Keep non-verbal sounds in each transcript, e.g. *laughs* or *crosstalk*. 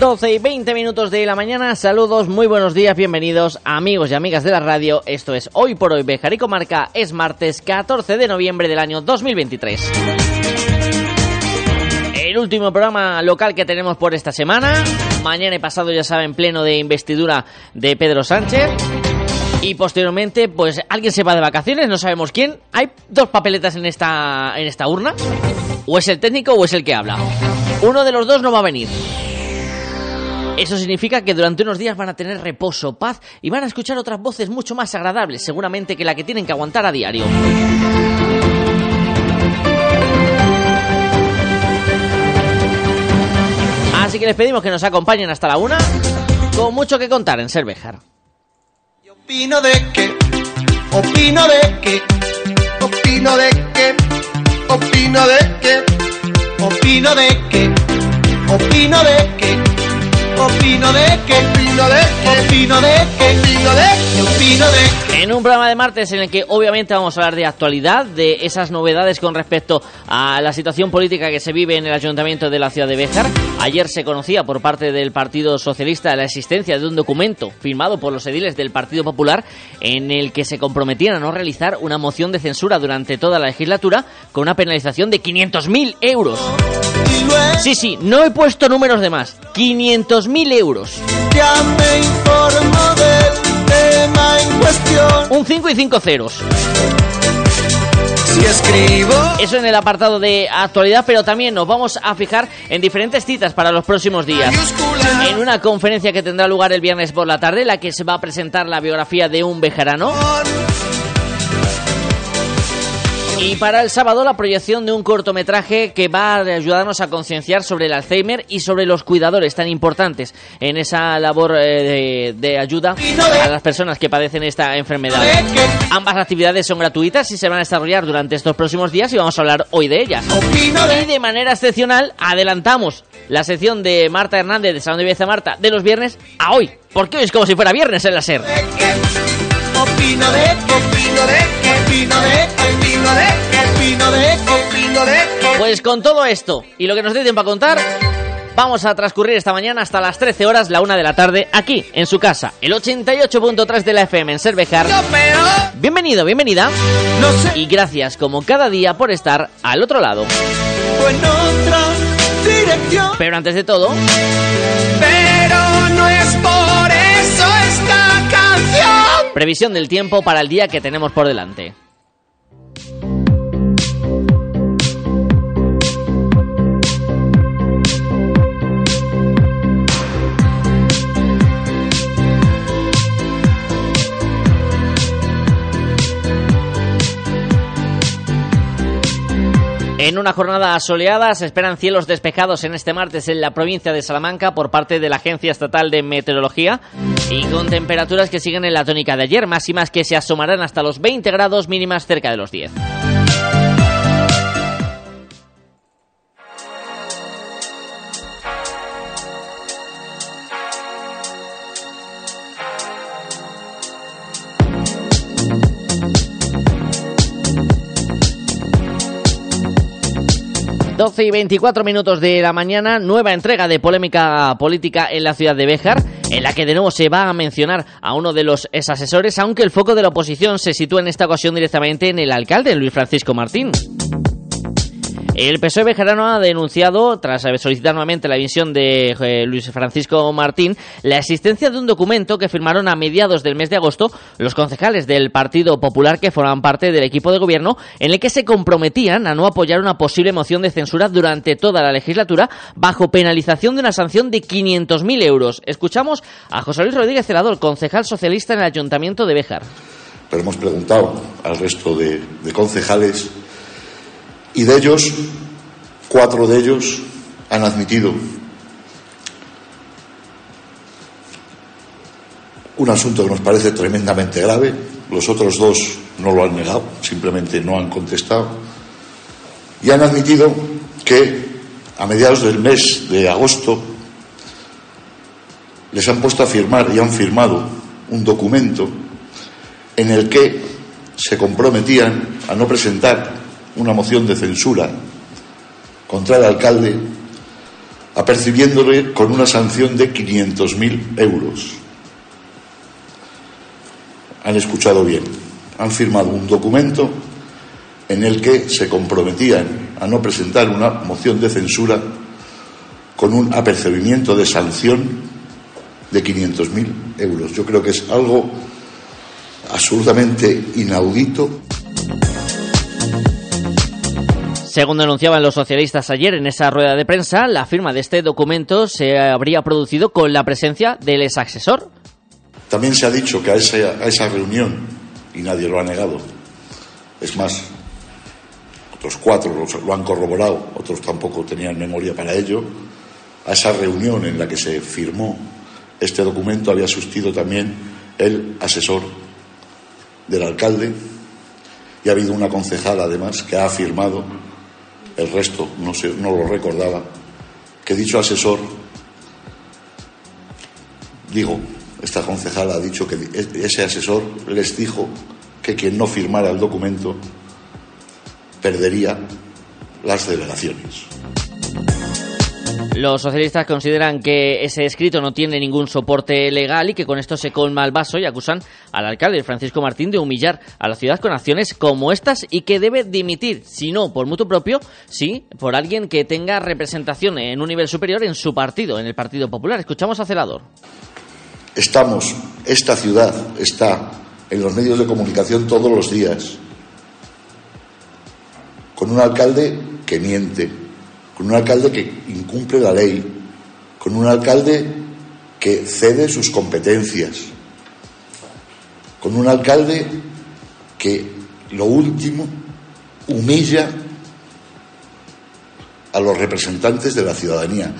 12 y 20 minutos de la mañana, saludos, muy buenos días, bienvenidos amigos y amigas de la radio, esto es Hoy por Hoy Bejar y Comarca, es martes 14 de noviembre del año 2023. El último programa local que tenemos por esta semana, mañana y pasado ya saben, pleno de investidura de Pedro Sánchez. Y posteriormente, pues alguien se va de vacaciones, no sabemos quién. Hay dos papeletas en esta, en esta urna. O es el técnico o es el que habla. Uno de los dos no va a venir. Eso significa que durante unos días van a tener reposo, paz y van a escuchar otras voces mucho más agradables, seguramente que la que tienen que aguantar a diario. Así que les pedimos que nos acompañen hasta la una, con mucho que contar en Cervejar. Opino de que, opino de que, opino de que, opino de que, opino de que, opino de que, opino de opino de opino de. En un programa de martes en el que obviamente vamos a hablar de actualidad, de esas novedades con respecto a la situación política que se vive en el ayuntamiento de la ciudad de Béjar. Ayer se conocía por parte del Partido Socialista la existencia de un documento firmado por los ediles del Partido Popular en el que se comprometían a no realizar una moción de censura durante toda la legislatura con una penalización de 500.000 euros. Sí, sí, no he puesto números de más. 500.000 euros. ya me informo del tema en cuestión. Un 5 y 5 ceros. Si escribo, Eso en el apartado de actualidad, pero también nos vamos a fijar en diferentes citas para los próximos días. mayúscula, En una conferencia que tendrá lugar el viernes por la tarde, la que se va a presentar la biografía de un bejarano. Y para el sábado la proyección de un cortometraje que va a ayudarnos a concienciar sobre el Alzheimer y sobre los cuidadores tan importantes en esa labor eh, de, ayuda a las personas que padecen esta enfermedad. Ambas actividades son gratuitas y se van a desarrollar durante estos próximos días y vamos a hablar hoy de ellas. Y de manera excepcional adelantamos la sección de Marta Hernández de Salón de Belleza Marta de los viernes a hoy. Porque hoy es como si fuera viernes en la SER. opino de opino de opino de Pues con todo esto y lo que nos dé tiempo a contar, vamos a transcurrir esta mañana hasta las 13 horas, la una de la tarde, aquí, en su casa, el 88.3 de la FM en Cervejar. Bienvenido, bienvenida. Y gracias, como cada día, por estar al otro lado. Pero antes de todo, pero no es por eso esta canción. previsión del tiempo para el día que tenemos por delante. Thank you. En una jornada soleada se esperan cielos despejados en este martes en la provincia de Salamanca por parte de la Agencia Estatal de Meteorología y con temperaturas que siguen en la tónica de ayer, máximas que se asomarán hasta los 20 grados mínimas cerca de los 10. Doce y 24 minutos de la mañana, nueva entrega de polémica política en la ciudad de Béjar, en la que de nuevo se va a mencionar a uno de los ex asesores, aunque el foco de la oposición se sitúa en esta ocasión directamente en el alcalde, Luis Francisco Martín. El PSOE bejarano ha denunciado, tras solicitar nuevamente la dimisión de eh, Luis Francisco Martín, la existencia de un documento que firmaron a mediados del mes de agosto los concejales del Partido Popular que forman parte del equipo de gobierno, en el que se comprometían a no apoyar una posible moción de censura durante toda la legislatura bajo penalización de una sanción de 500.000 euros. Escuchamos a José Luis Rodríguez Celador, concejal socialista en el Ayuntamiento de Béjar. pero hemos preguntado al resto de concejales y de ellos, cuatro de ellos han admitido un asunto que nos parece tremendamente grave, los otros dos no lo han negado, simplemente no han contestado, y han admitido que a mediados del mes de agosto les han puesto a firmar y han firmado un documento en el que se comprometían a no presentar una moción de censura contra el alcalde, apercibiéndole con una sanción de 500.000 euros. Han escuchado bien, han firmado un documento en el que se comprometían a no presentar una moción de censura con un apercibimiento de sanción de 500.000 euros. Yo creo que es algo absolutamente inaudito. Según denunciaban los socialistas ayer en esa rueda de prensa, la firma de este documento se habría producido con la presencia del ex asesor. También se ha dicho que a esa, a esa reunión, y nadie lo ha negado, es más, otros cuatro lo han corroborado, otros tampoco tenían memoria para ello, a esa reunión en la que se firmó este documento había asistido también el asesor del alcalde y ha habido una concejala además que ha afirmado, el resto no, no lo recordaba, que dicho asesor, digo, esta concejala ha dicho que ese asesor les dijo que quien no firmara el documento perdería las delegaciones. Los socialistas consideran que ese escrito no tiene ningún soporte legal y que con esto se colma el vaso y acusan al alcalde Francisco Martín de humillar a la ciudad con acciones como estas y que debe dimitir, si no por mutuo propio, sí por alguien que tenga representación en un nivel superior en su partido, en el Partido Popular. Escuchamos a Celador. Estamos, esta ciudad está en los medios de comunicación todos los días, con un alcalde que miente, con un alcalde que incumple la ley, con un alcalde que cede sus competencias, con un alcalde que lo último humilla a los representantes de la ciudadanía.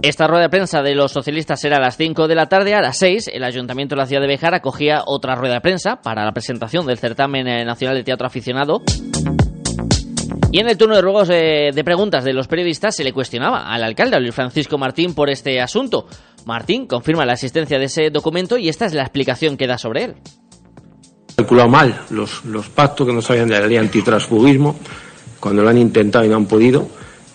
Esta rueda de prensa de los socialistas era a las 5 de la tarde. A las 6, el Ayuntamiento de la ciudad de Bejar acogía otra rueda de prensa para la presentación del certamen eh, nacional de teatro aficionado. Y en el turno de ruegos eh, de preguntas de los periodistas se le cuestionaba al alcalde, Luis Francisco Martín, por este asunto. Martín confirma la existencia de ese documento y esta es la explicación que da sobre él. Calculado mal los, los pactos que no sabían de la ley antitransfugismo, cuando lo han intentado y no han podido,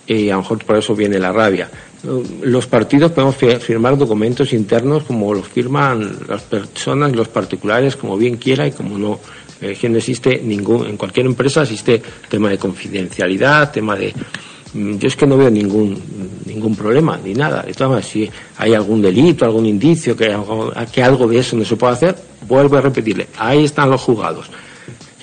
y a lo mejor por eso viene la rabia los partidos podemos firmar documentos internos como los firman las personas, los particulares, como bien quiera y como no. Eh, no existe ningún, en cualquier empresa existe tema de confidencialidad, tema de. Mm, yo es que no veo ningún, ningún problema, ni nada. De todas maneras, si hay algún delito, algún indicio que, que algo de eso no se puede hacer, vuelvo a repetirle, ahí están los juzgados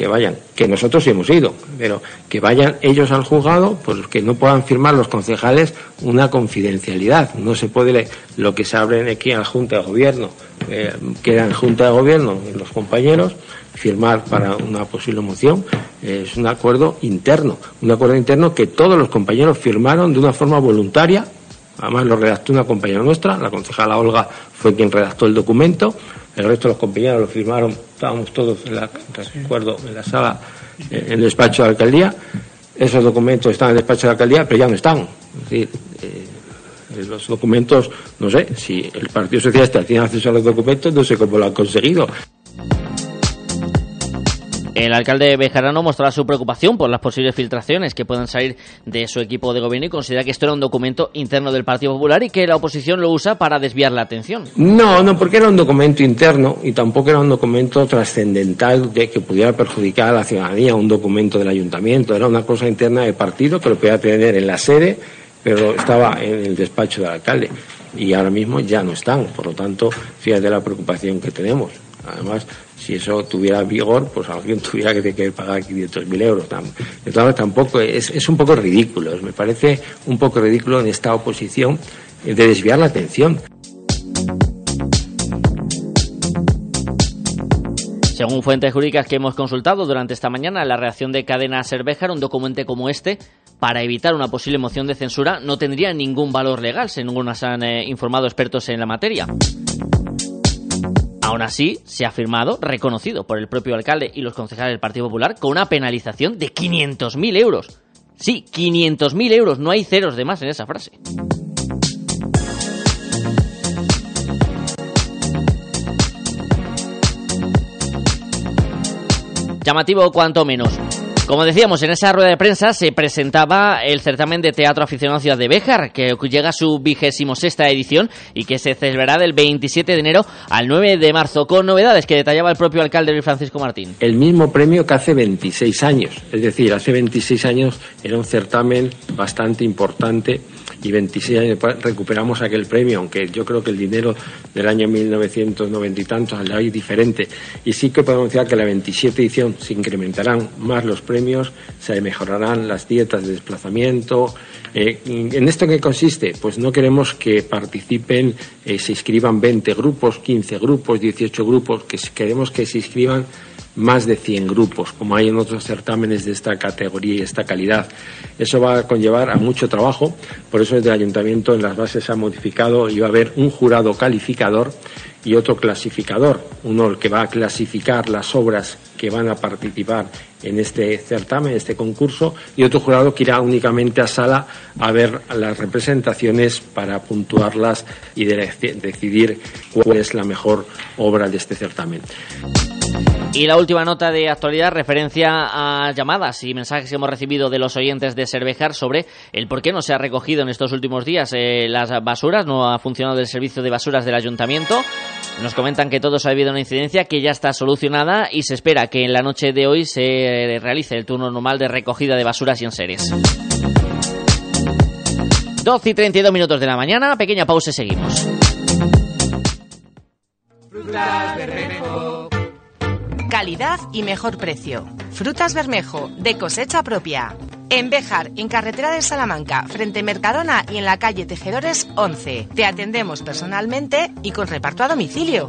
que vayan, que nosotros sí hemos ido, pero que vayan ellos al juzgado, pues que no puedan firmar los concejales una confidencialidad. No se puede lo que se abre aquí en la Junta de Gobierno, eh, queda en Junta de Gobierno los compañeros, firmar para una posible moción, es un acuerdo interno, un acuerdo interno que todos los compañeros firmaron de una forma voluntaria, además lo redactó una compañera nuestra, la concejala Olga fue quien redactó el documento, el resto de los compañeros lo firmaron, estábamos todos en la, recuerdo, en la sala, eh, en el despacho de la alcaldía. Esos documentos están en el despacho de la alcaldía, pero ya no están. Es decir, eh, los documentos, no sé, si el Partido Socialista tiene acceso a los documentos, no sé cómo lo han conseguido. El alcalde Bejarano mostrará su preocupación por las posibles filtraciones que puedan salir de su equipo de gobierno y considera que esto era un documento interno del Partido Popular y que la oposición lo usa para desviar la atención. No, no, porque era un documento interno y tampoco era un documento trascendental de que pudiera perjudicar a la ciudadanía, un documento del ayuntamiento. Era una cosa interna del partido que lo podía tener en la sede, pero estaba en el despacho del alcalde y ahora mismo ya no están. Por lo tanto, fíjate la preocupación que tenemos. Además, si eso tuviera vigor, pues alguien *laughs* tuviera que, que pagar 500.000 euros. Entonces, tampoco es, es un poco ridículo. Me parece un poco ridículo en esta oposición de desviar la atención. Según fuentes jurídicas que hemos consultado durante esta mañana, la reacción de Cadena Cervejar, un documento como este, para evitar una posible moción de censura, no tendría ningún valor legal, según nos han eh, informado expertos en la materia. Aún así, se ha firmado, reconocido por el propio alcalde y los concejales del Partido Popular, con una penalización de 500.000 euros. Sí, 500.000 euros, no hay ceros de más en esa frase. Llamativo cuanto menos. Como decíamos, en esa rueda de prensa se presentaba el certamen de teatro aficionado Ciudad de Béjar, que llega a su vigésimo sexta edición y que se celebrará del 27 de enero al 9 de marzo, con novedades que detallaba el propio alcalde Luis Francisco Martín. El mismo premio que hace 26 años, es decir, hace 26 años era un certamen bastante importante y 26 años recuperamos aquel premio, aunque yo creo que el dinero del año 1990 y tantos al hoy diferente. Y sí que podemos decir que la 27 edición se incrementarán más los premios, se mejorarán las dietas de desplazamiento. Eh, ¿En esto qué consiste? Pues no queremos que participen, eh, se inscriban 20 grupos, 15 grupos, 18 grupos, que queremos que se inscriban más de 100 grupos, como hay en otros certámenes de esta categoría y esta calidad. Eso va a conllevar a mucho trabajo, por eso desde el ayuntamiento en las bases se ha modificado y va a haber un jurado calificador y otro clasificador, uno que va a clasificar las obras que van a participar en este certamen, en este concurso, y otro jurado que irá únicamente a sala a ver las representaciones para puntuarlas y decidir cuál es la mejor obra de este certamen. Y la última nota de actualidad, referencia a llamadas y mensajes que hemos recibido de los oyentes de Cervejar sobre el por qué no se ha recogido en estos últimos días eh, las basuras, no ha funcionado el servicio de basuras del ayuntamiento. Nos comentan que todos ha habido una incidencia que ya está solucionada y se espera que en la noche de hoy se realice el turno normal de recogida de basuras y enseres. 12 y 32 minutos de la mañana, pequeña pausa y seguimos. Calidad y mejor precio. Frutas Bermejo, de cosecha propia. En Béjar, en carretera de Salamanca, frente Mercadona y en la calle Tejedores 11. Te atendemos personalmente y con reparto a domicilio.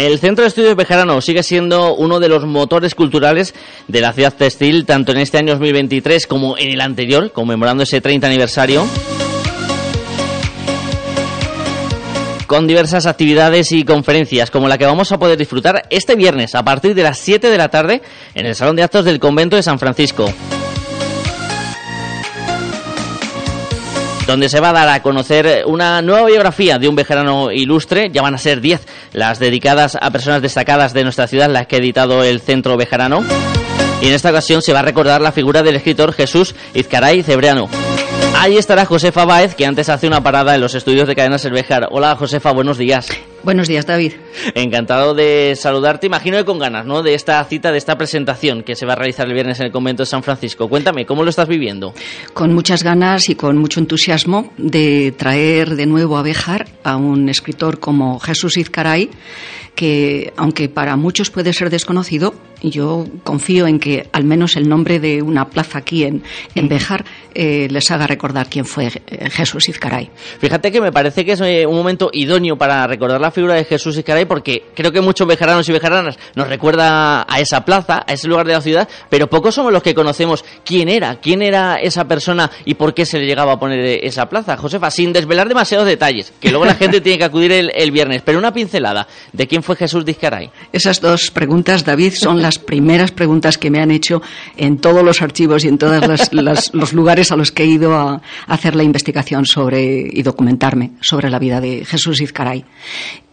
El Centro de Estudios Bejarano sigue siendo uno de los motores culturales de la ciudad textil, tanto en este año 2023 como en el anterior, conmemorando ese 30 aniversario. con diversas actividades y conferencias, como la que vamos a poder disfrutar este viernes a partir de las 7 de la tarde en el Salón de Actos del Convento de San Francisco. Donde se va a dar a conocer una nueva biografía de un vejerano ilustre. Ya van a ser 10 las dedicadas a personas destacadas de nuestra ciudad, las que ha editado el Centro Bejarano. Y en esta ocasión se va a recordar la figura del escritor Jesús Izcaray Cebreano. Ahí estará Josefa Báez, que antes hace una parada en los estudios de Cadena Cervejar. Hola Josefa, buenos días. Buenos días, David. Encantado de saludarte. Imagino que con ganas, ¿no? De esta cita, de esta presentación que se va a realizar el viernes en el convento de San Francisco. Cuéntame, ¿cómo lo estás viviendo? Con muchas ganas y con mucho entusiasmo de traer de nuevo a Bejar a un escritor como Jesús Izcaray, que aunque para muchos puede ser desconocido, yo confío en que al menos el nombre de una plaza aquí en, en Bejar eh, les haga recordar quién fue eh, Jesús Izcaray. Fíjate que me parece que es eh, un momento idóneo para recordar la figura de Jesús Izcaray porque creo que muchos bejaranos y bejaranas nos recuerda a esa plaza, a ese lugar de la ciudad, pero pocos somos los que conocemos quién era, quién era esa persona y por qué se le llegaba a poner esa plaza. Josefa, sin desvelar demasiados detalles, que luego la gente *laughs* tiene que acudir el, viernes, pero una pincelada de quién fue Jesús Izcaray. Esas dos preguntas, David, son las primeras preguntas que me han hecho en todos los archivos y en todos *laughs* los lugares a los que he ido a, hacer la investigación sobre y documentarme sobre la vida de Jesús Izcaray.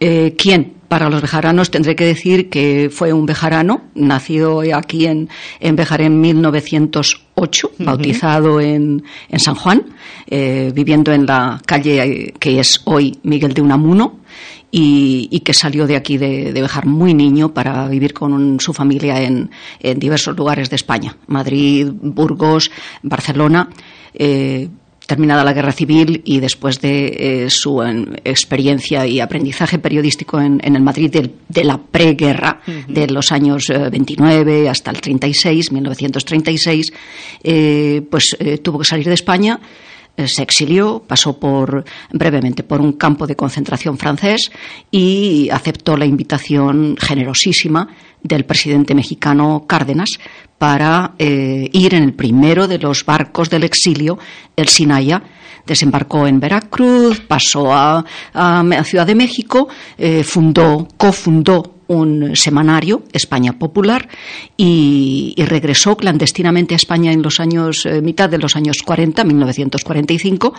Eh, ¿Quién? Para los bejaranos tendré que decir que fue un bejarano, nacido aquí en, en Bejar en 1908, bautizado en, en, San Juan, eh, viviendo en la calle que es hoy Miguel de Unamuno. Y, que salió de aquí de, Bejar muy niño para vivir con su familia en, en, diversos lugares de España, Madrid, Burgos, Barcelona. Eh, terminada la guerra civil y después de eh, su experiencia y aprendizaje periodístico en, el Madrid de, la preguerra, de los años 29 eh, hasta el 36, 1936, eh, pues tuvo que salir de España se exilió, pasó por brevemente por un campo de concentración francés y aceptó la invitación generosísima del presidente mexicano Cárdenas para eh, ir en el primero de los barcos del exilio, el Sinaya. Desembarcó en Veracruz, pasó a, Ciudad de México, eh, fundó, cofundó un semanario, España Popular, y, regresó clandestinamente a España en los años, eh, mitad de los años 40, 1945,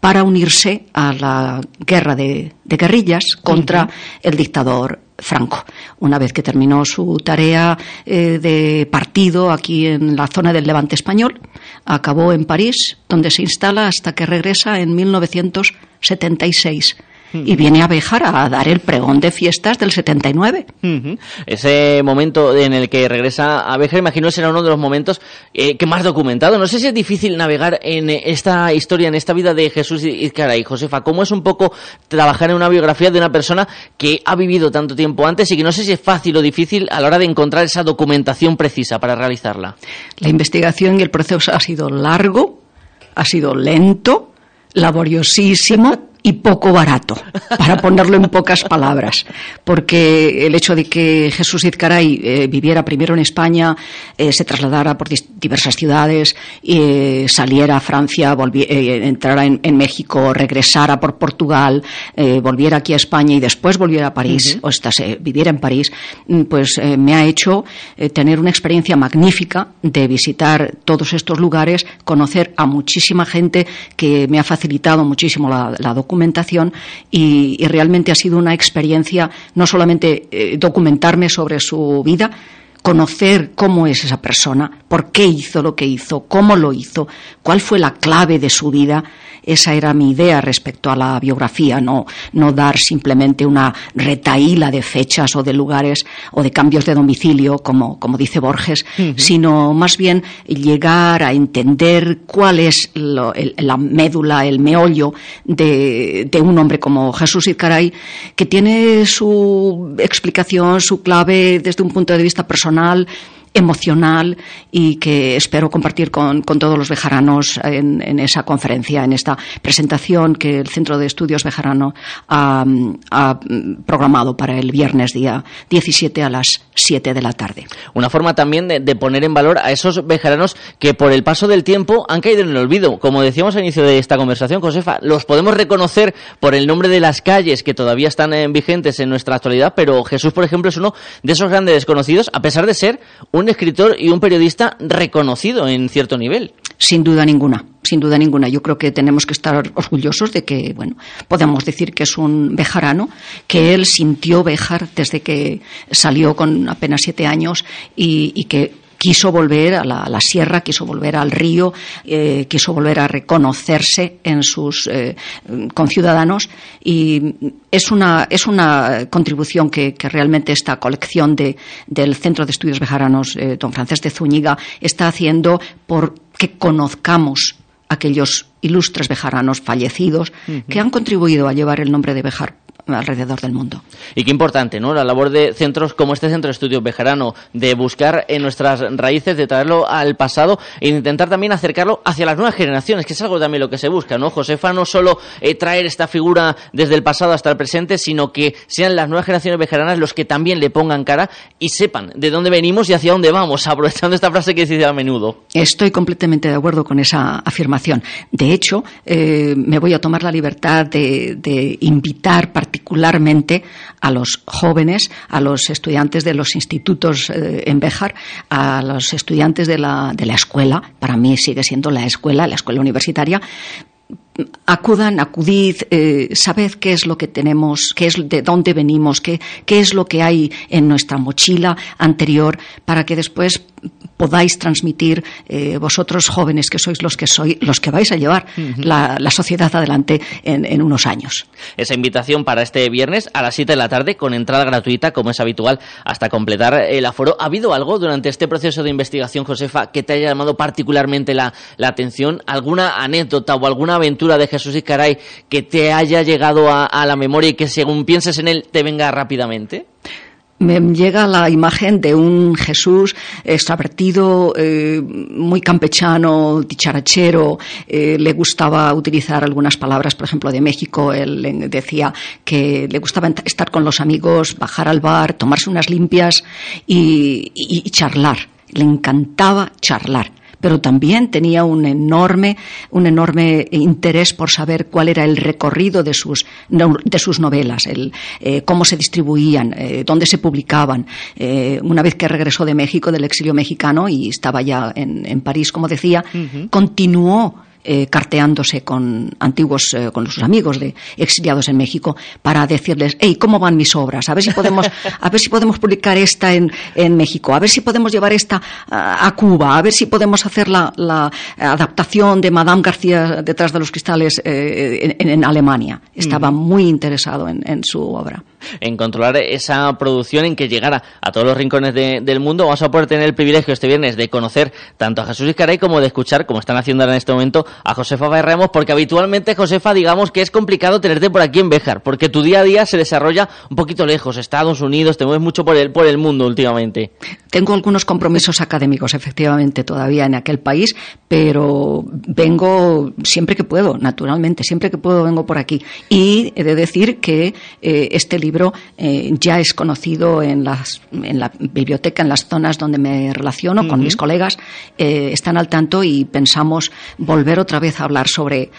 para unirse a la guerra de, guerrillas contra el dictador Franco. Una vez que terminó su tarea eh, de partido aquí en la zona del Levante español, acabó en París, donde se instala hasta que regresa en 1976 y viene a Béjar a dar el pregón de fiestas del 79. Ese momento en el que regresa a Béjar, imagino, será uno de los momentos eh, que más documentado. No sé si es difícil navegar en esta historia, en esta vida de Jesús Izcara y Josefa. ¿Cómo es un poco trabajar en una biografía de una persona que ha vivido tanto tiempo antes y que no sé si es fácil o difícil a la hora de encontrar esa documentación precisa para realizarla? La investigación y el proceso ha sido largo, ha sido lento, laboriosísimo y poco barato, para ponerlo en pocas palabras, porque el hecho de que Jesús Izcaray eh, viviera primero en España, eh, se trasladara por diversas ciudades, eh, saliera a Francia, entrara en, México, regresara por Portugal, volviera aquí a España y después volviera a París, o hasta se viviera en París, mm, pues me ha hecho tener una experiencia magnífica de visitar todos estos lugares, conocer a muchísima gente que me ha facilitado muchísimo la, la documentación documentación y, realmente ha sido una experiencia no solamente eh, documentarme sobre su vida, conocer cómo es esa persona, por qué hizo lo que hizo, cómo lo hizo, cuál fue la clave de su vida. Esa era mi idea respecto a la biografía, no, no dar simplemente una retaíla de fechas o de lugares o de cambios de domicilio, como, como dice Borges, sino más bien llegar a entender cuál es la médula, el meollo de, de, un hombre como Jesús Izcaray, que tiene su explicación, su clave desde un punto de vista personal, personal emocional y que espero compartir con, todos los bejaranos en, esa conferencia, en esta presentación que el Centro de Estudios Bejarano ha, programado para el viernes día 17 a las 7 de la tarde. Una forma también de, poner en valor a esos bejaranos que por el paso del tiempo han caído en el olvido. Como decíamos al inicio de esta conversación, Josefa, los podemos reconocer por el nombre de las calles que todavía están eh, vigentes en nuestra actualidad, pero Jesús, por ejemplo, es uno de esos grandes desconocidos, a pesar de ser un un escritor y un periodista reconocido en cierto nivel. Sin duda ninguna, sin duda ninguna. Yo creo que tenemos que estar orgullosos de que, bueno, podemos decir que es un bejarano, que él sintió Bejar desde que salió con apenas siete años y, y que quiso volver a la, sierra, quiso volver al río, eh, quiso volver a reconocerse en sus eh, conciudadanos y es una, es una contribución que, realmente esta colección de, del Centro de Estudios Bejaranos, eh, don Francés de Zúñiga, está haciendo por que conozcamos aquellos ilustres bejaranos fallecidos que han contribuido a llevar el nombre de Bejar alrededor del mundo. Y qué importante, ¿no? La labor de centros como este Centro de Estudios Bejarano, de buscar en nuestras raíces, de traerlo al pasado e intentar también acercarlo hacia las nuevas generaciones, que es algo también lo que se busca, ¿no? Josefa no solo eh, traer esta figura desde el pasado hasta el presente, sino que sean las nuevas generaciones bejaranas los que también le pongan cara y sepan de dónde venimos y hacia dónde vamos, *laughs* aprovechando esta frase que dice a menudo. Estoy completamente de acuerdo con esa afirmación. De hecho, eh, me voy a tomar la libertad de, de invitar particularmente a los jóvenes, a los estudiantes de los institutos eh, en Béjar, a los estudiantes de la, de la escuela, para mí sigue siendo la escuela, la escuela universitaria, acudan, acudid, eh, sabed qué es lo que tenemos, qué es de dónde venimos, qué, qué es lo que hay en nuestra mochila anterior, para que después podáis transmitir eh, vosotros jóvenes que sois los que sois los que vais a llevar la, sociedad adelante en, unos años. Esa invitación para este viernes a las 7 de la tarde con entrada gratuita como es habitual hasta completar el aforo. ¿Ha habido algo durante este proceso de investigación, Josefa, que te haya llamado particularmente la, atención? ¿Alguna anécdota o alguna aventura de Jesús Iscaray que te haya llegado a la memoria y que según pienses en él te venga rápidamente? Me llega la imagen de un Jesús extravertido, eh, muy campechano, dicharachero. Eh, le gustaba utilizar algunas palabras, por ejemplo, de México. Él decía que le gustaba estar con los amigos, bajar al bar, tomarse unas limpias y charlar. Le encantaba charlar pero también tenía un enorme, un enorme interés por saber cuál era el recorrido de sus, de sus novelas, el, eh, cómo se distribuían, eh, dónde se publicaban. Eh, una vez que regresó de México, del exilio mexicano, y estaba ya en, en París, como decía, continuó eh, carteándose con antiguos, eh, con sus amigos de exiliados en México para decirles, hey, ¿cómo van mis obras? A ver si podemos, a ver si podemos publicar esta en, en México, a ver si podemos llevar esta a, Cuba, a ver si podemos hacer la, la, adaptación de Madame García detrás de los cristales eh, en, Alemania. Estaba muy interesado en, en su obra en controlar esa producción, en que llegara a todos los rincones del mundo. Vamos a poder tener el privilegio este viernes de conocer tanto a Jesús Iscaray como de escuchar, como están haciendo ahora en este momento, a Josefa Ramos, porque habitualmente, Josefa, digamos que es complicado tenerte por aquí en Béjar, porque tu día a día se desarrolla un poquito lejos, Estados Unidos, te mueves mucho por el, por el mundo últimamente. Tengo algunos compromisos académicos, efectivamente, todavía en aquel país, pero vengo siempre que puedo, naturalmente, siempre que puedo vengo por aquí. Y he de decir que eh, este libro libro eh, ya es conocido en, las, en la biblioteca, en las zonas donde me relaciono con mis colegas, eh, están al tanto y pensamos volver otra vez a hablar sobre,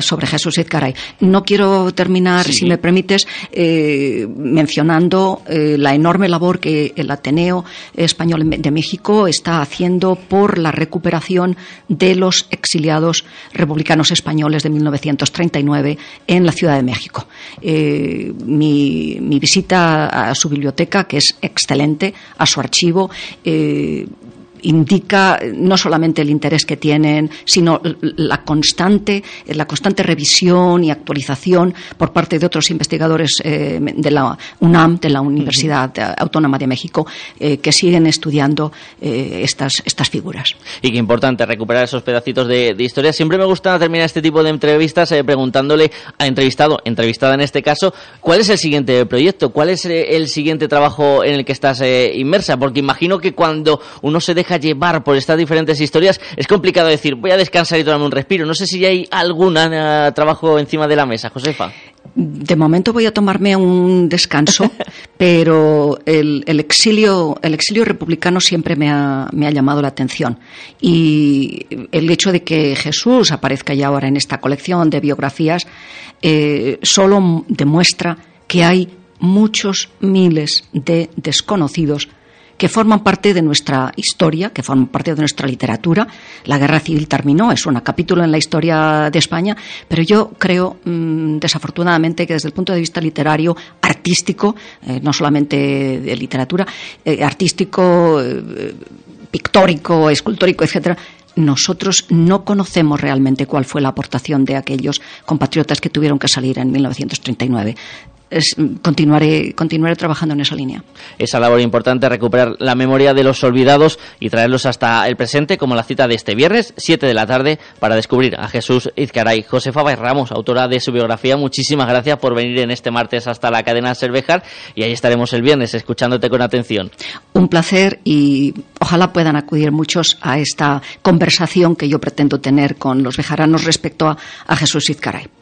sobre Jesús Edgaray. No quiero terminar, si me permites, eh, mencionando la enorme labor que el Ateneo Español de México está haciendo por la recuperación de los exiliados republicanos españoles de 1939 en la Ciudad de México. mi mi, visita a su biblioteca, que es excelente, a su archivo. Eh, indica no solamente el interés que tienen, sino la constante, la constante revisión y actualización por parte de otros investigadores eh, de la UNAM, de la Universidad Autónoma de México, eh, que siguen estudiando eh, estas, estas figuras. Y qué importante recuperar esos pedacitos de, historia. Siempre me gusta terminar este tipo de entrevistas preguntándole al entrevistado, entrevistada en este caso, ¿cuál es el siguiente proyecto? ¿Cuál es el siguiente trabajo en el que estás inmersa? Porque imagino que cuando uno se deja llevar por estas diferentes historias, es complicado decir, voy a descansar y tomarme un respiro. No sé si hay algún eh, trabajo encima de la mesa, Josefa. De momento voy a tomarme un descanso, *laughs* pero el, exilio, el exilio republicano siempre me ha, llamado la atención. Y el hecho de que Jesús aparezca ya ahora en esta colección de biografías eh, solo demuestra que hay muchos miles de desconocidos que forman parte de nuestra historia, que forman parte de nuestra literatura. La guerra civil terminó, es un capítulo en la historia de España, pero yo creo, mm, desafortunadamente, que desde el punto de vista literario, artístico, eh, no solamente de literatura, eh, artístico, eh, pictórico, escultórico, etcétera, nosotros no conocemos realmente cuál fue la aportación de aquellos compatriotas que tuvieron que salir en 1939 continuaré, continuaré trabajando en esa línea. Esa labor importante, recuperar la memoria de los olvidados y traerlos hasta el presente, como la cita de este viernes, 7 de la tarde, para descubrir a Jesús Izcaray. Josefa Bay Ramos, autora de su biografía, muchísimas gracias por venir en este martes hasta la cadena Cervejar y ahí estaremos el viernes escuchándote con atención. Un placer y ojalá puedan acudir muchos a esta conversación que yo pretendo tener con los bejaranos respecto a, a Jesús Izcaray.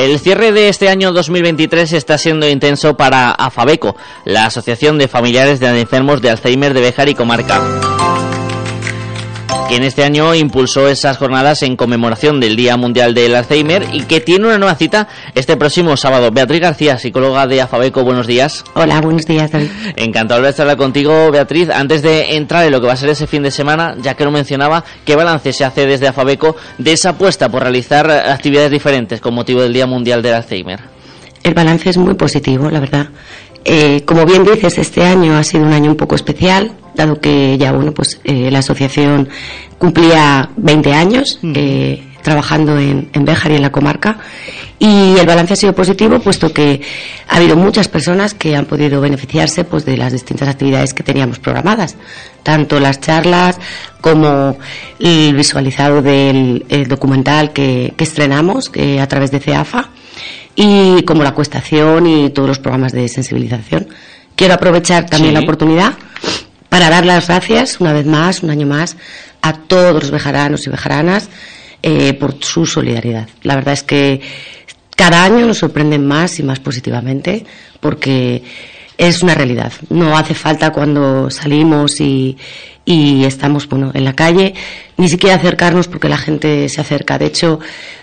El cierre de este año 2023 está siendo intenso para AFABECO, la Asociación de Familiares de Enfermos de Alzheimer de Béjar y Comarca que en este año impulsó esas jornadas en conmemoración del Día Mundial del Alzheimer y que tiene una nueva cita este próximo sábado. Beatriz García, psicóloga de Afabeco, buenos días. Hola, buenos días, David. Encantado de estar contigo, Beatriz. Antes de entrar en lo que va a ser ese fin de semana, ya que lo mencionaba, ¿qué balance se hace desde Afabeco de esa apuesta por realizar actividades diferentes con motivo del Día Mundial del Alzheimer? El balance es muy positivo, la verdad. Eh, como bien dices, este año ha sido un año un poco especial, dado que ya bueno, pues eh, la asociación cumplía 20 años eh, trabajando en, en Béjar y en la comarca. Y el balance ha sido positivo puesto que ha habido muchas personas que han podido beneficiarse pues de las distintas actividades que teníamos programadas. Tanto las charlas como el visualizado del documental que, estrenamos a través de CEAFA y como la cuestación y todos los programas de sensibilización. Quiero aprovechar también la oportunidad para dar las gracias una vez más, un año más, a todos los bejaranos y bejaranas eh, por su solidaridad. La verdad es que cada año nos sorprenden más y más positivamente porque es una realidad. No hace falta cuando salimos y, y estamos bueno, en la calle ni siquiera acercarnos porque la gente se acerca. De hecho,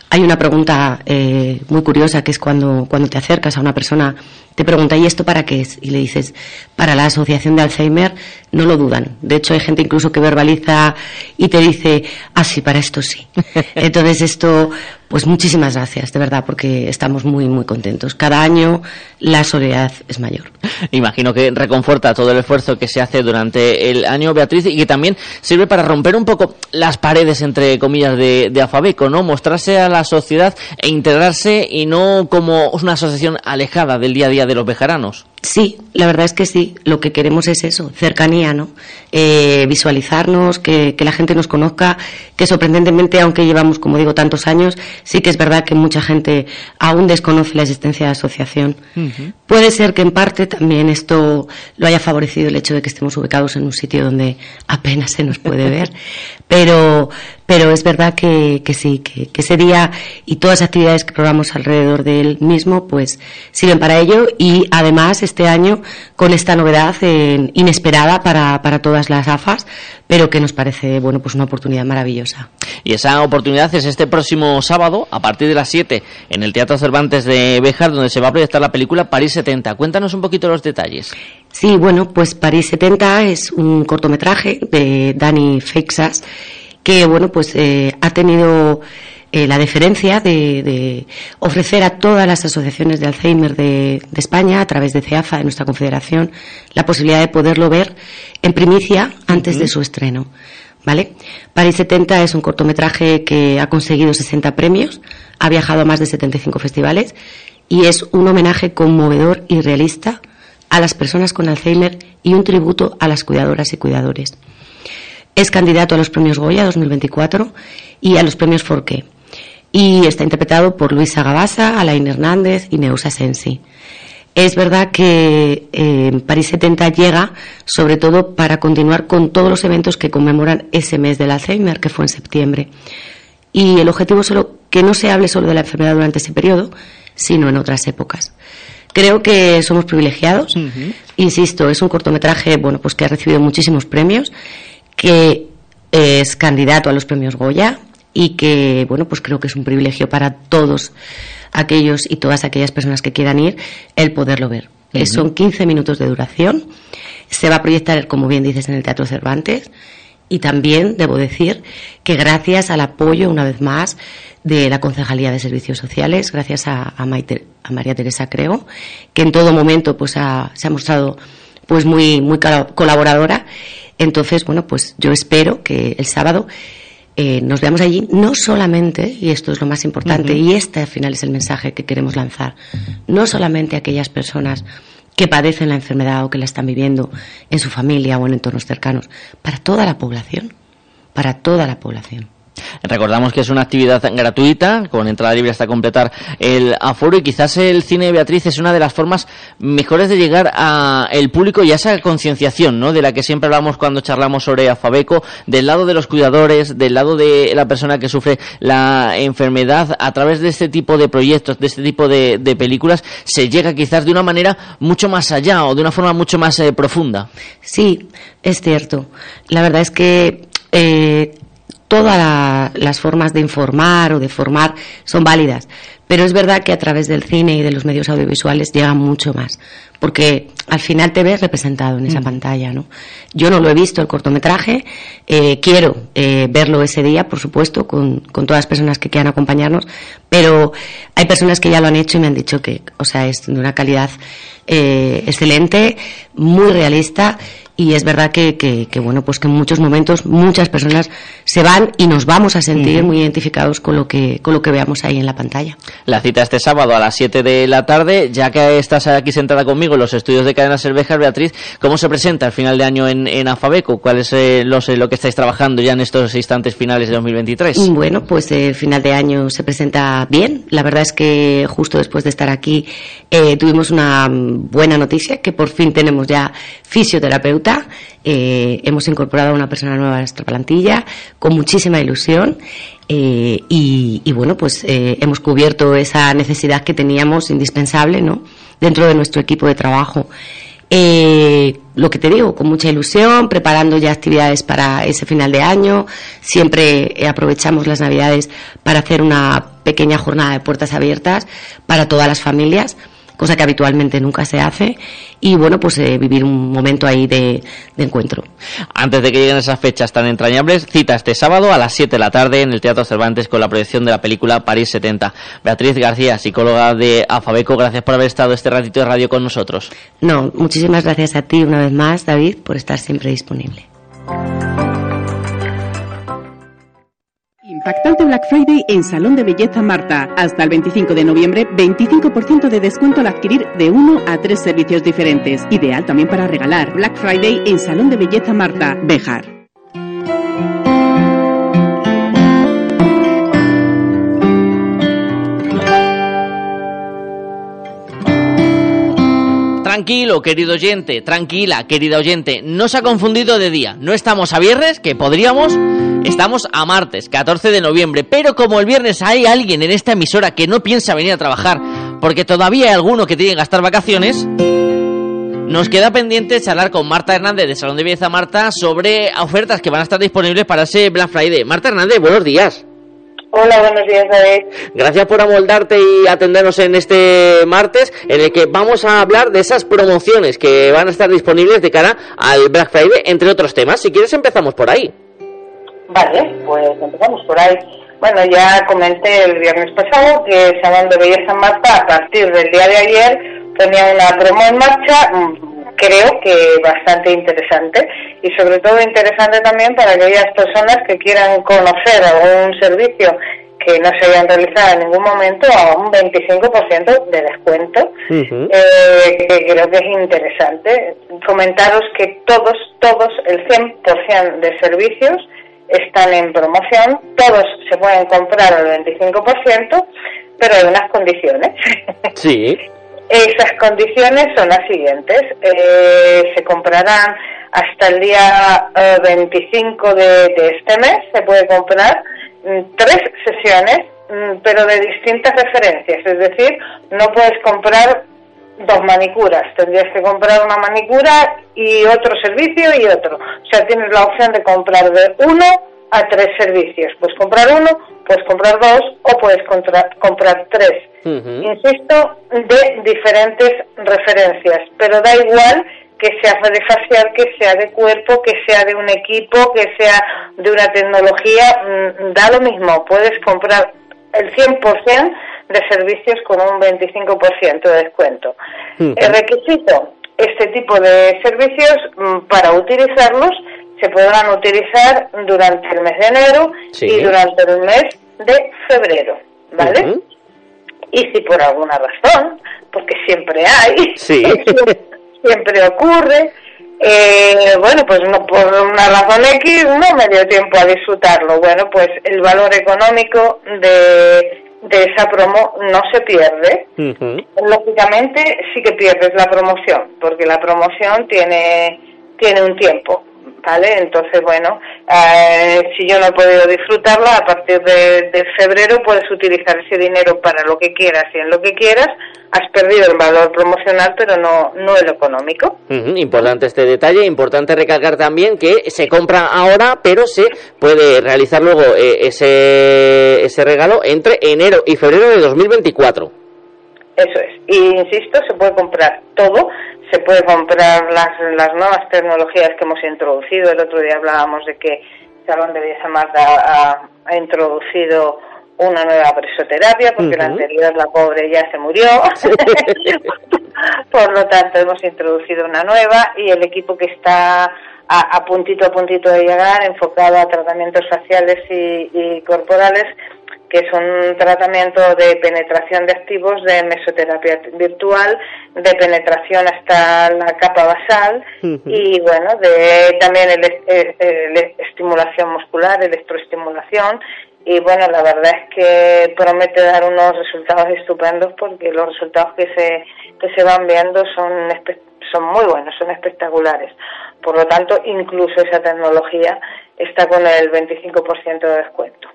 hay una pregunta eh, muy curiosa que es cuando, cuando te acercas a una persona, te pregunta, ¿y esto para qué es? Y le dices, para la Asociación de Alzheimer, no lo dudan. De hecho, hay gente incluso que verbaliza y te dice, ah, sí, para esto sí. *laughs* Entonces, esto, pues muchísimas gracias, de verdad, porque estamos muy, muy contentos. Cada año la soledad es mayor. Imagino que reconforta todo el esfuerzo que se hace durante el año, Beatriz, y que también sirve para romper un poco las paredes, entre comillas, de, de Afabeco, ¿no? Mostrarse a la sociedad e integrarse y no como una asociación alejada del día a día de los bejaranos. Sí, la verdad es que sí. Lo que queremos es eso, cercanía, ¿no? Eh, visualizarnos, que, la gente nos conozca, que sorprendentemente, aunque llevamos, como digo, tantos años, sí que es verdad que mucha gente aún desconoce la existencia de la asociación. Puede ser que en parte también esto lo haya favorecido el hecho de que estemos ubicados en un sitio donde apenas se nos puede ver, *laughs* pero, pero es verdad que, que sí, que, ese día y todas las actividades que programamos alrededor de él mismo, pues sirven para ello y además este año con esta novedad eh, inesperada para, para todas las AFAS, pero que nos parece, bueno, pues una oportunidad maravillosa. Y esa oportunidad es este próximo sábado, a partir de las 7, en el Teatro Cervantes de Béjar, donde se va a proyectar la película París 70. Cuéntanos un poquito los detalles. Sí, bueno, pues París 70 es un cortometraje de Dani Feixas que bueno pues eh, ha tenido eh, la deferencia de, ofrecer a todas las asociaciones de Alzheimer de, España, a través de CEAFA, de nuestra confederación, la posibilidad de poderlo ver en primicia antes de su estreno. ¿Vale? París 70 es un cortometraje que ha conseguido 60 premios, ha viajado a más de 75 festivales y es un homenaje conmovedor y realista a las personas con Alzheimer y un tributo a las cuidadoras y cuidadores. Es candidato a los premios Goya 2024 y a los premios Forqué. Y está interpretado por Luisa Gabasa, Alain Hernández y Neusa Sensi. Es verdad que eh, París 70 llega sobre todo para continuar con todos los eventos que conmemoran ese mes del Alzheimer, que fue en septiembre. Y el objetivo es solo que no se hable solo de la enfermedad durante ese periodo, sino en otras épocas. Creo que somos privilegiados. Insisto, es un cortometraje bueno, pues que ha recibido muchísimos premios que es candidato a los premios Goya y que, bueno, pues creo que es un privilegio para todos aquellos y todas aquellas personas que quieran ir el poderlo ver. Eh, son 15 minutos de duración. Se va a proyectar, como bien dices, en el Teatro Cervantes. Y también debo decir que gracias al apoyo, una vez más, de la Concejalía de Servicios Sociales, gracias a, a, María Teresa Creo, que en todo momento pues se ha mostrado pues muy, muy colaboradora. Entonces, bueno, pues yo espero que el sábado eh, nos veamos allí, no solamente, y esto es lo más importante, y este al final es el mensaje que queremos lanzar, no solamente aquellas personas que padecen la enfermedad o que la están viviendo en su familia o en entornos cercanos, para toda la población, para toda la población. Recordamos que es una actividad gratuita, con entrada libre hasta completar el aforo y quizás el cine Beatriz es una de las formas mejores de llegar al público y a esa concienciación, ¿no? De la que siempre hablamos cuando charlamos sobre Afabeco, del lado de los cuidadores, del lado de la persona que sufre la enfermedad, a través de este tipo de proyectos, de este tipo de, películas, se llega quizás de una manera mucho más allá o de una forma mucho más eh, profunda. Sí, es cierto. La verdad es que eh, todas las formas de informar o de formar son válidas, pero es verdad que a través del cine y de los medios audiovisuales llega mucho más, porque al final te ves representado en esa mm. pantalla, ¿no? Yo no lo he visto el cortometraje, eh, quiero eh, verlo ese día, por supuesto, con, con, todas las personas que quieran acompañarnos, pero hay personas que ya lo han hecho y me han dicho que, o sea, es de una calidad eh, excelente, muy realista y es verdad que, que, bueno pues que en muchos momentos muchas personas se van y nos vamos a sentir muy identificados con lo que con lo que veamos ahí en la pantalla. La cita este sábado a las 7 de la tarde. Ya que estás aquí sentada conmigo en los estudios de Cadena Cervejas Beatriz cómo se presenta el final de año en, en Afabeco cuál es eh, lo que estáis trabajando ya en estos instantes finales de 2023 bueno pues el final de año se presenta bien. La verdad es que justo después de estar aquí eh, tuvimos una buena noticia que por fin tenemos ya fisioterapeuta eh, hemos incorporado a una persona nueva a nuestra plantilla con muchísima ilusión eh, y, bueno, pues eh, hemos cubierto esa necesidad que teníamos indispensable ¿no? dentro de nuestro equipo de trabajo. lo que te digo, con mucha ilusión, preparando ya actividades para ese final de año. Siempre aprovechamos las Navidades para hacer una pequeña jornada de puertas abiertas para todas las familias cosa que habitualmente nunca se hace, y bueno, pues eh, vivir un momento ahí de, encuentro. Antes de que lleguen esas fechas tan entrañables, cita este sábado a las 7 de la tarde en el Teatro Cervantes con la proyección de la película París 70. Beatriz García, psicóloga de Afabeco, gracias por haber estado este ratito de radio con nosotros. No, muchísimas gracias a ti una vez más, David, por estar siempre disponible. Impactante Black Friday en Salón de Belleza Marta. Hasta el 25 de noviembre, 25% de descuento al adquirir de uno a tres servicios diferentes. Ideal también para regalar. Black Friday en Salón de Belleza Marta, Bejar. Tranquilo, querido oyente, tranquila, querida oyente, no se ha confundido de día. No estamos a viernes, que podríamos, estamos a martes, 14 de noviembre. Pero como el viernes hay alguien en esta emisora que no piensa venir a trabajar, porque todavía hay alguno que tiene que gastar vacaciones, nos queda pendiente charlar con Marta Hernández de Salón de Belleza Marta sobre ofertas que van a estar disponibles para ese Black Friday. Marta Hernández, buenos días. Hola, buenos días, David. Gracias por amoldarte y atendernos en este martes, en el que vamos a hablar de esas promociones que van a estar disponibles de cara al Black Friday, entre otros temas. Si quieres, empezamos por ahí. Vale, pues empezamos por ahí. Bueno, ya comenté el viernes pasado que Salón de Belleza Marta, a partir del día de ayer, tenía una promo en marcha mm, creo que bastante interesante y sobre todo interesante también para aquellas personas que quieran conocer algún servicio que no se hayan realizado en ningún momento a un 25% de descuento, eh, que creo que es interesante. Comentaros que todos, todos, el 100% de servicios están en promoción, todos se pueden comprar al 25%, pero hay unas condiciones. Sí. *laughs* Esas condiciones son las siguientes. Eh, se comprarán hasta el día 25 eh, de, este mes, se puede comprar mm, tres sesiones, mm, pero de distintas referencias. Es decir, no puedes comprar dos manicuras, tendrías que comprar una manicura y otro servicio y otro. O sea, tienes la opción de comprar de uno a tres servicios. Pues comprar uno puedes comprar dos o puedes comprar tres. Insisto, de diferentes referencias, pero da igual que sea de facial, que sea de cuerpo, que sea de un equipo, que sea de una tecnología, mm, da lo mismo, puedes comprar el 100% de servicios con un 25% de descuento. El requisito, este tipo de servicios, mm, para utilizarlos, se podrán utilizar durante el mes de enero Sí. y durante el mes de febrero, ¿vale? Y si por alguna razón, porque siempre hay, Sí. *laughs* siempre ocurre, eh, bueno, pues no por una razón X no me dio tiempo a disfrutarlo. Bueno, pues el valor económico de, de esa promo no se pierde. Lógicamente sí que pierdes la promoción, porque la promoción tiene, tiene un tiempo, ¿vale? Entonces, bueno, eh, si yo no he podido disfrutarla, a partir de, de febrero puedes utilizar ese dinero para lo que quieras y en lo que quieras. Has perdido el valor promocional, pero no, no el económico. Importante este detalle, importante recalcar también que se compra ahora, pero se puede realizar luego eh, ese, ese regalo entre enero y febrero de 2024. Eso es. Y insisto, se puede comprar todo. Se puede comprar las, las nuevas tecnologías que hemos introducido. El otro día hablábamos de que Salón de Belleza Magda ha, ha introducido una nueva presoterapia porque la anterior, la pobre, ya se murió. *laughs* Por lo tanto, hemos introducido una nueva y el equipo que está a, a puntito a puntito de llegar, enfocado a tratamientos faciales y, y corporales, que es un tratamiento de penetración de activos, de mesoterapia virtual, de penetración hasta la capa basal y bueno, de también el, el- el- estimulación muscular, electroestimulación y bueno, la verdad es que promete dar unos resultados estupendos porque los resultados que se que se van viendo son son muy buenos, son espectaculares. Por lo tanto, incluso esa tecnología está con el 25% de descuento.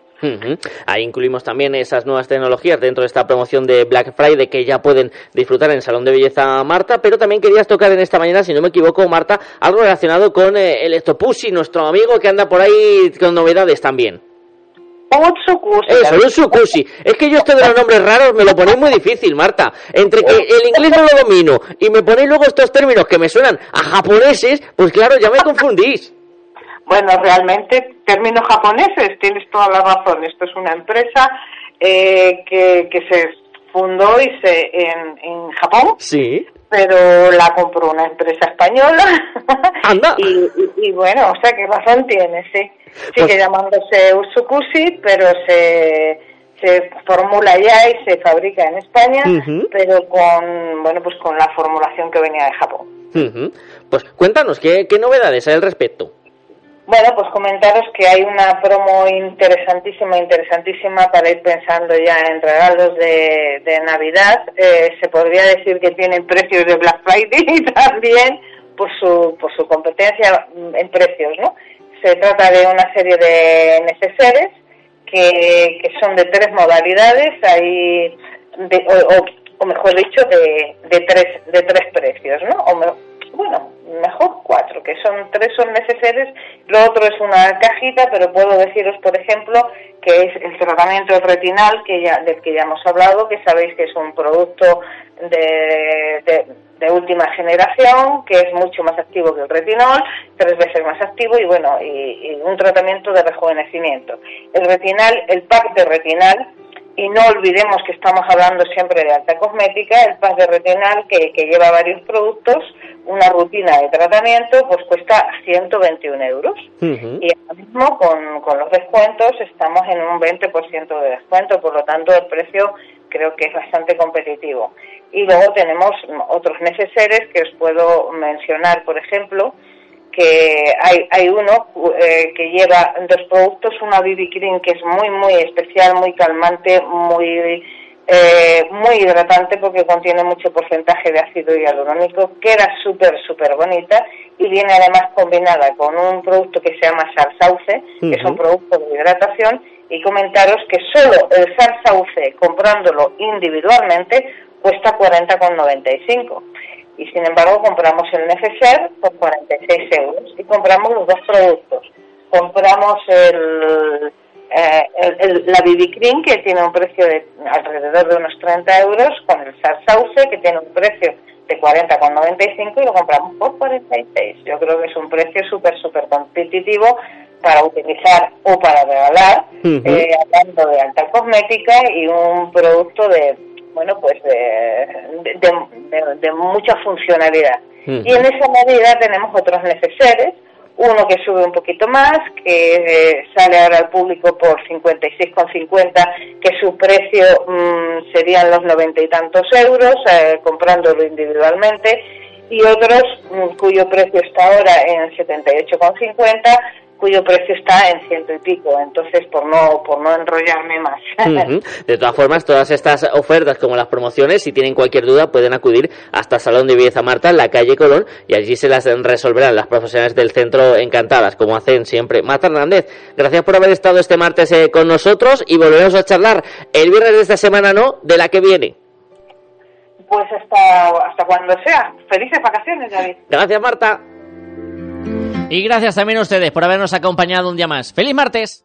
Ahí incluimos también esas nuevas tecnologías dentro de esta promoción de Black Friday que ya pueden disfrutar en el Salón de Belleza Marta, pero también querías tocar en esta mañana, si no me equivoco, Marta, algo relacionado con eh, el Estopussy, nuestro amigo que anda por ahí con novedades también. Eso. Es que yo esto de los nombres raros me lo ponéis muy difícil, Marta. Entre que el inglés no lo domino y me ponéis luego estos términos que me suenan a japoneses, pues claro, ya me confundís. Bueno, realmente, términos japoneses, tienes toda la razón. Esto es una empresa eh, que, que se fundó y se, en, en Japón, Sí. pero la compró una empresa española. *laughs* Anda. y, y- y bueno, o sea, qué razón tiene, sí. Pues Sigue llamándose Utsukushi, pero se, se formula ya y se fabrica en España, pero con, bueno, pues con la formulación que venía de Japón. Pues cuéntanos, ¿qué, qué novedades hay al respecto? Bueno, pues comentaros que hay una promo interesantísima, interesantísima para ir pensando ya en regalos de, de Navidad. Eh, se podría decir que tienen precios de Black Friday *laughs* también por su, por su competencia en precios, ¿no? Se trata de una serie de neceseres que, que son de tres modalidades, hay de- o, mejor dicho, de, de tres de tres precios, ¿no? O bueno, mejor cuatro, que son tres son necesarios, lo otro es una cajita, pero puedo deciros, por ejemplo, que es el tratamiento retinal, que ya, del que ya hemos hablado, que sabéis que es un producto de, de, última generación, que es mucho más activo que el retinol, tres veces más activo y bueno, y, y un tratamiento de rejuvenecimiento. El retinal, el pack de retinal, y no olvidemos que estamos hablando siempre de alta cosmética, el pack de retinal que, que lleva varios productos, una rutina de tratamiento, pues cuesta 121 euros. Y ahora mismo con, con los descuentos estamos en un 20% de descuento, por lo tanto el precio creo que es bastante competitivo. Y luego tenemos otros neceseres que os puedo mencionar, por ejemplo, que hay, hay uno eh, que lleva dos productos, una BB Cream que es muy, muy especial, muy calmante, muy eh, muy hidratante porque contiene mucho porcentaje de ácido hialurónico, queda súper, súper bonita y viene además combinada con un producto que se llama Sarsauce, que es un producto de hidratación, y comentaros que solo el Sarsauce, comprándolo individualmente, cuesta 40,95 y sin embargo compramos el neceser por 46 euros y compramos los dos productos. Compramos el, eh, el- la BB Cream, que tiene un precio de alrededor de unos 30 euros, con el Sarsauce, que tiene un precio de 40,95 y lo compramos por 46. Yo creo que es un precio súper, súper competitivo para utilizar o para regalar, eh, hablando de alta cosmética y un producto de, bueno, pues de, de, de- de mucha funcionalidad. Y en esa medida tenemos otros neceseres, uno que sube un poquito más, que eh, sale ahora al público por 56,50, que su precio mm, serían los noventa y tantos euros, eh, comprándolo individualmente, y otros mm, cuyo precio está ahora en 78,50, cuyo precio está en ciento y pico. Entonces, por no por no enrollarme más. *laughs* De todas formas, todas estas ofertas como las promociones, si tienen cualquier duda, pueden acudir hasta Salón de Belleza Marta en la calle Colón y allí se las resolverán las profesionales del centro encantadas, como hacen siempre. Marta Hernández, gracias por haber estado este martes eh, con nosotros y volveremos a charlar el viernes de esta semana, no, de la que viene. Pues hasta, hasta cuando sea. Felices vacaciones, David. Gracias, Marta. Y gracias también a ustedes por habernos acompañado un día más. ¡Feliz martes!